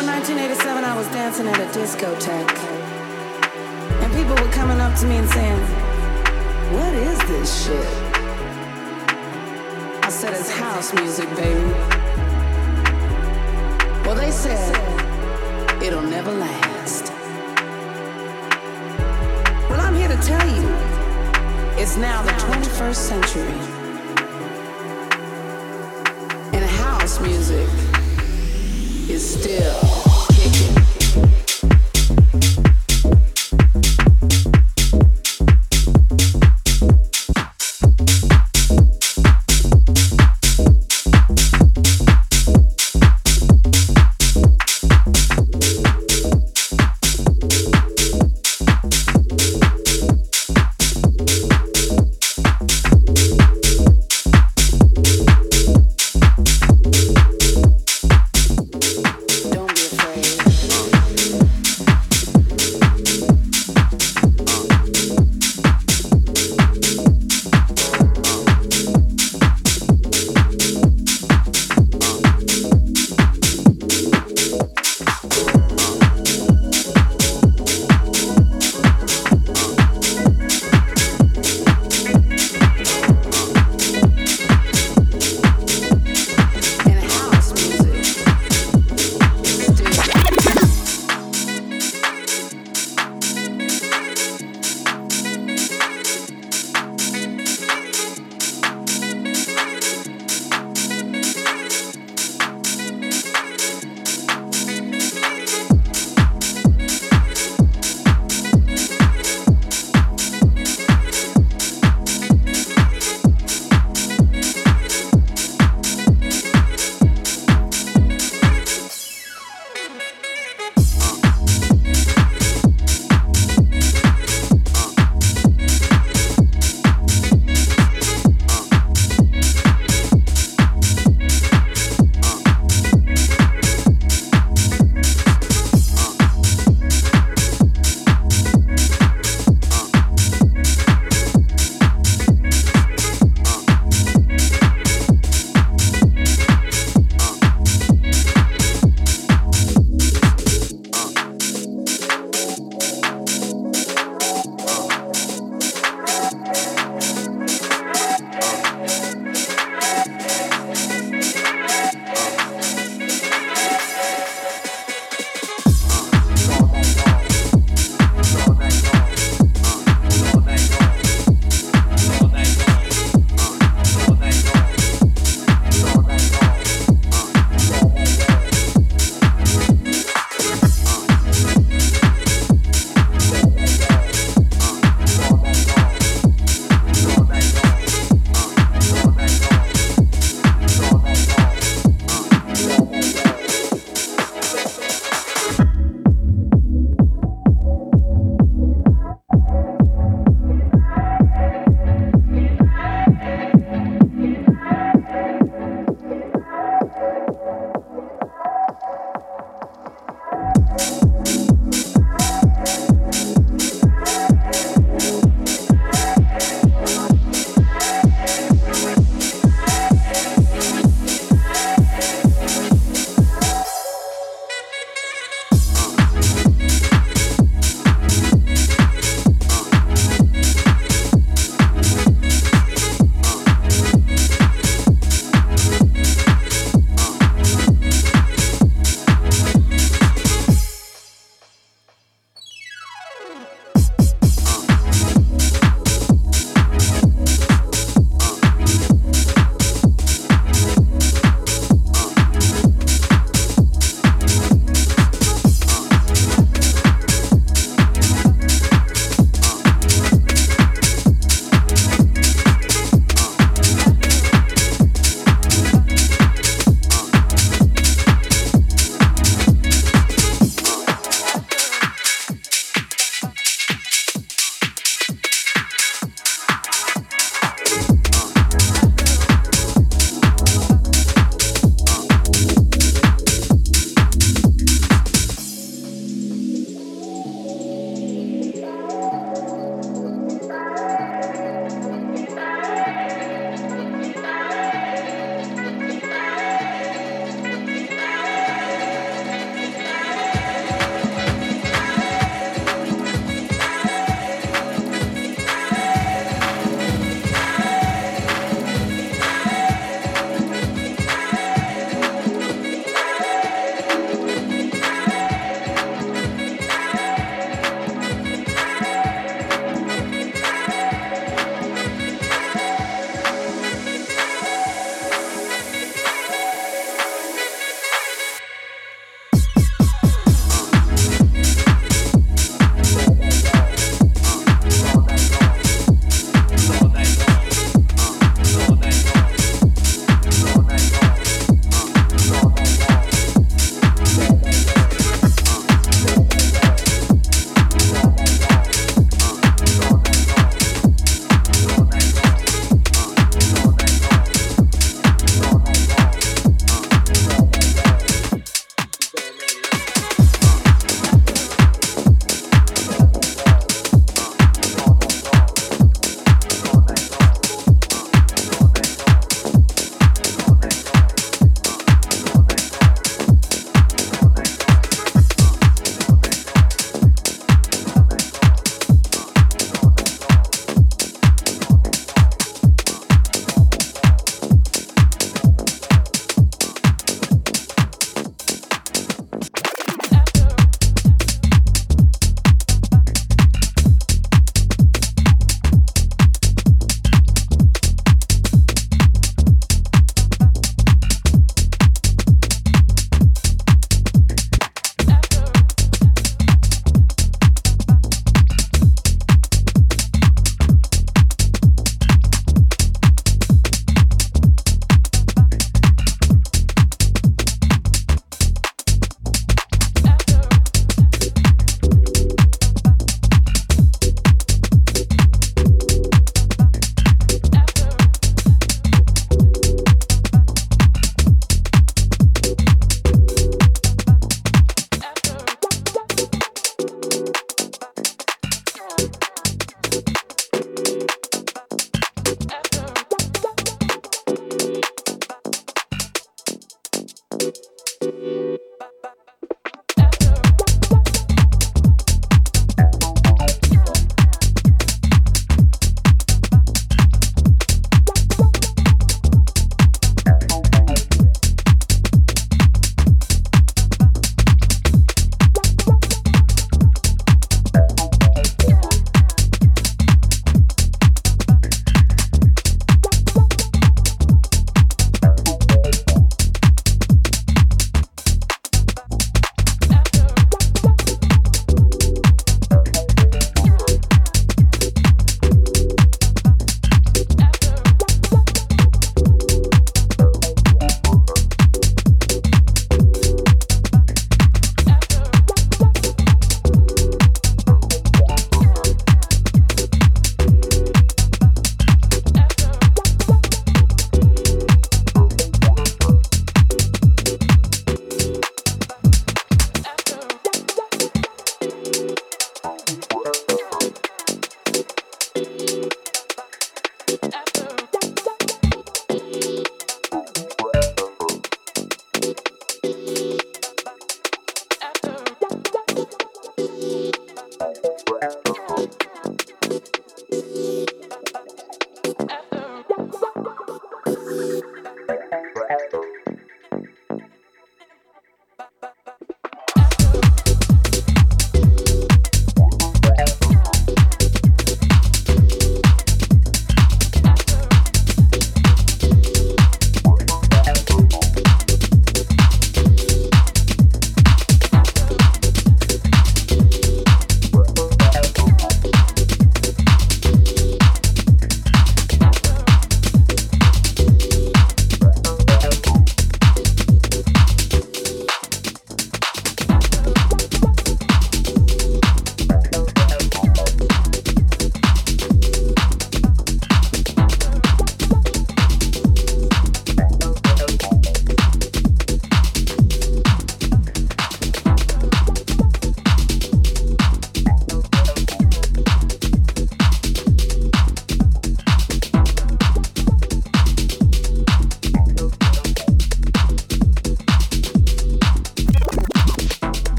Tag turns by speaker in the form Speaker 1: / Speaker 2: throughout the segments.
Speaker 1: in 1987, I was dancing at a
Speaker 2: discotheque. And people were coming up to me and
Speaker 3: saying,
Speaker 4: What is this shit? I said, It's house music, baby. Well, they said, It'll never last. Well, I'm here to tell you, it's now the 21st century. And house music is still kicking.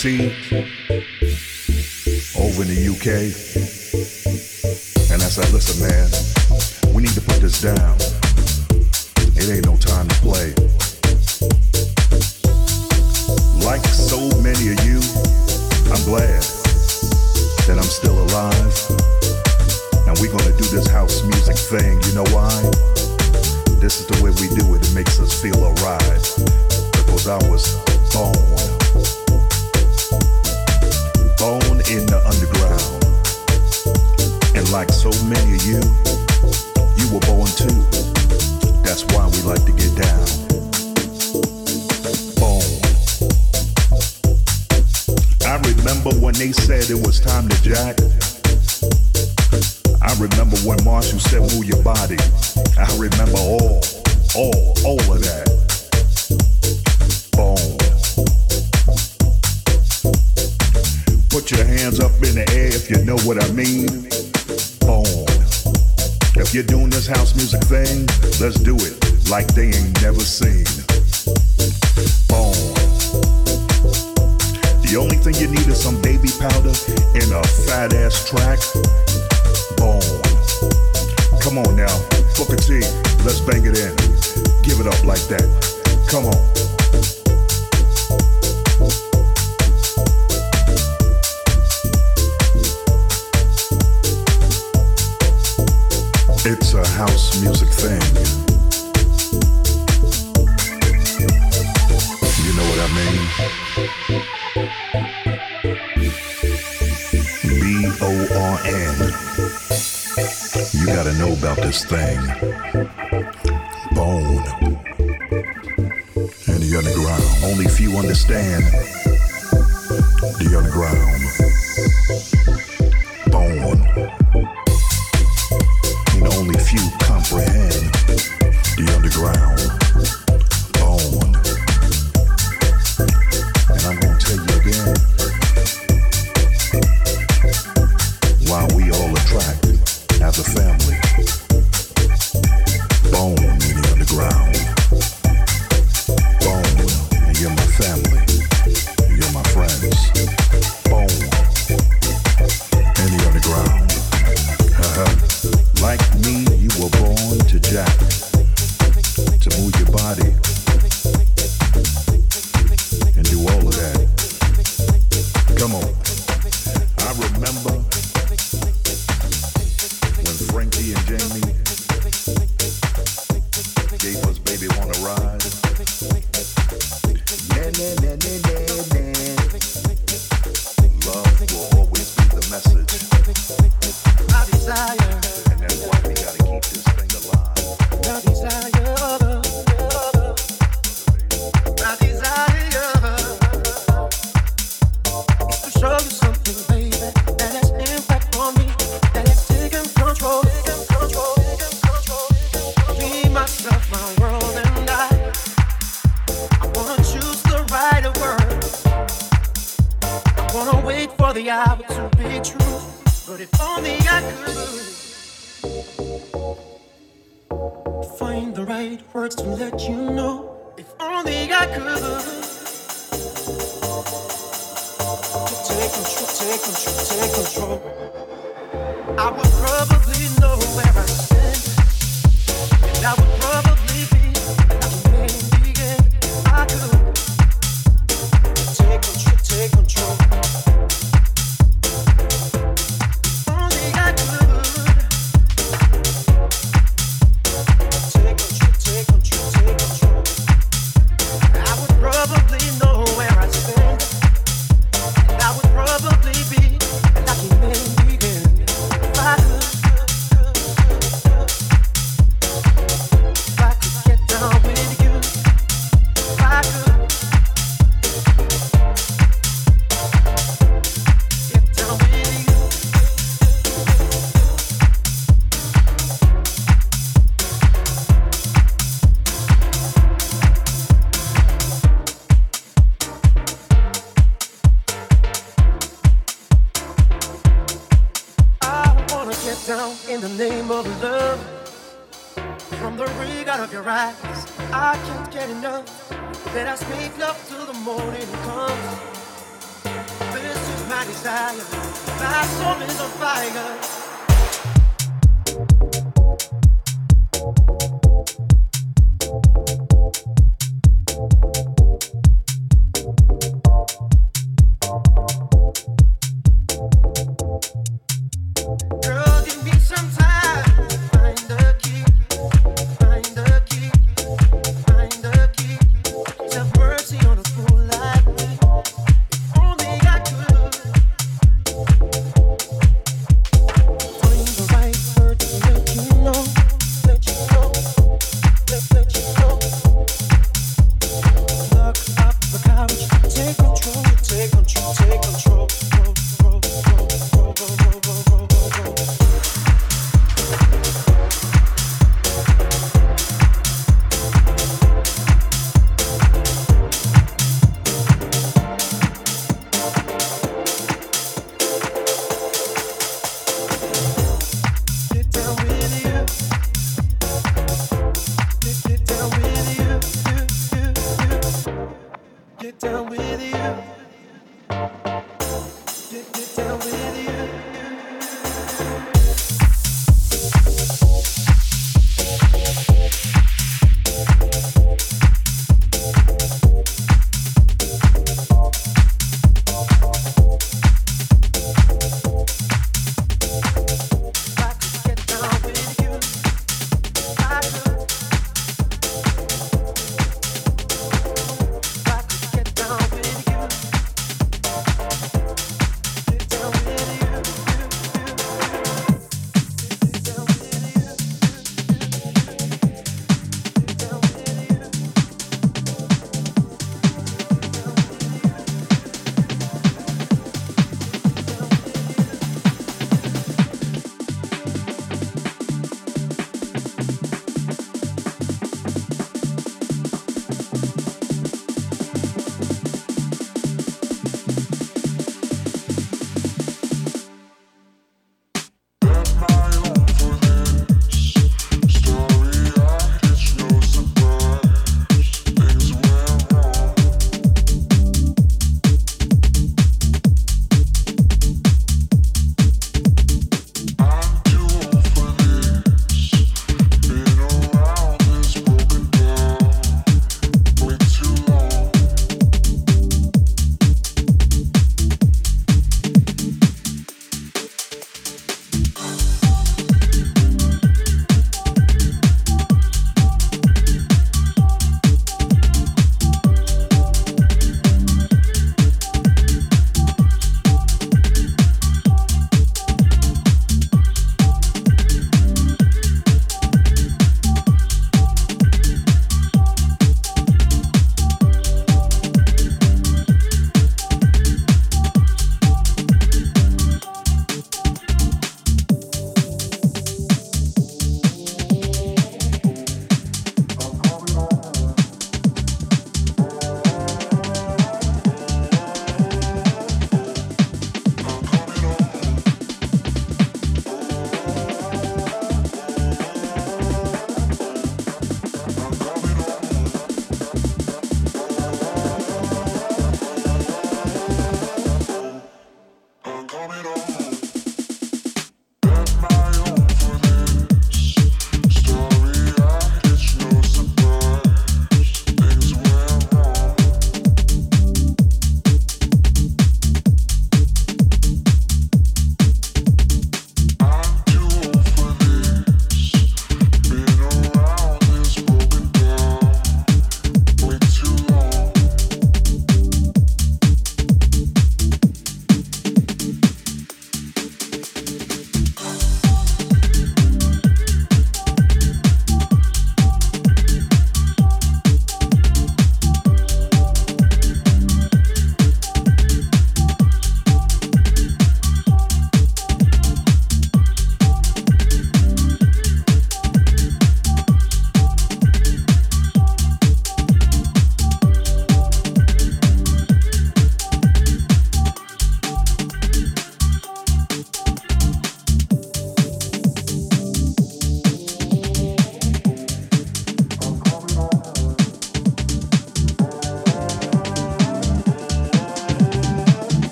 Speaker 4: See. I remember when they said it was time to jack. I remember when Marshall said move your body. I remember all, all, all of that. Boom. Put your hands up in the air if you know what I mean. Boom. If you're doing this house music thing, let's do it like they ain't never seen. Boom. The only thing you need is some baby powder and a fat ass track. Boom. Come on now, Booker T, let's bang it in. Give it up like that. Come on. It's a house music thing. You know what I mean? hand. You gotta know about this thing. Bone. And the underground. Only few understand the underground.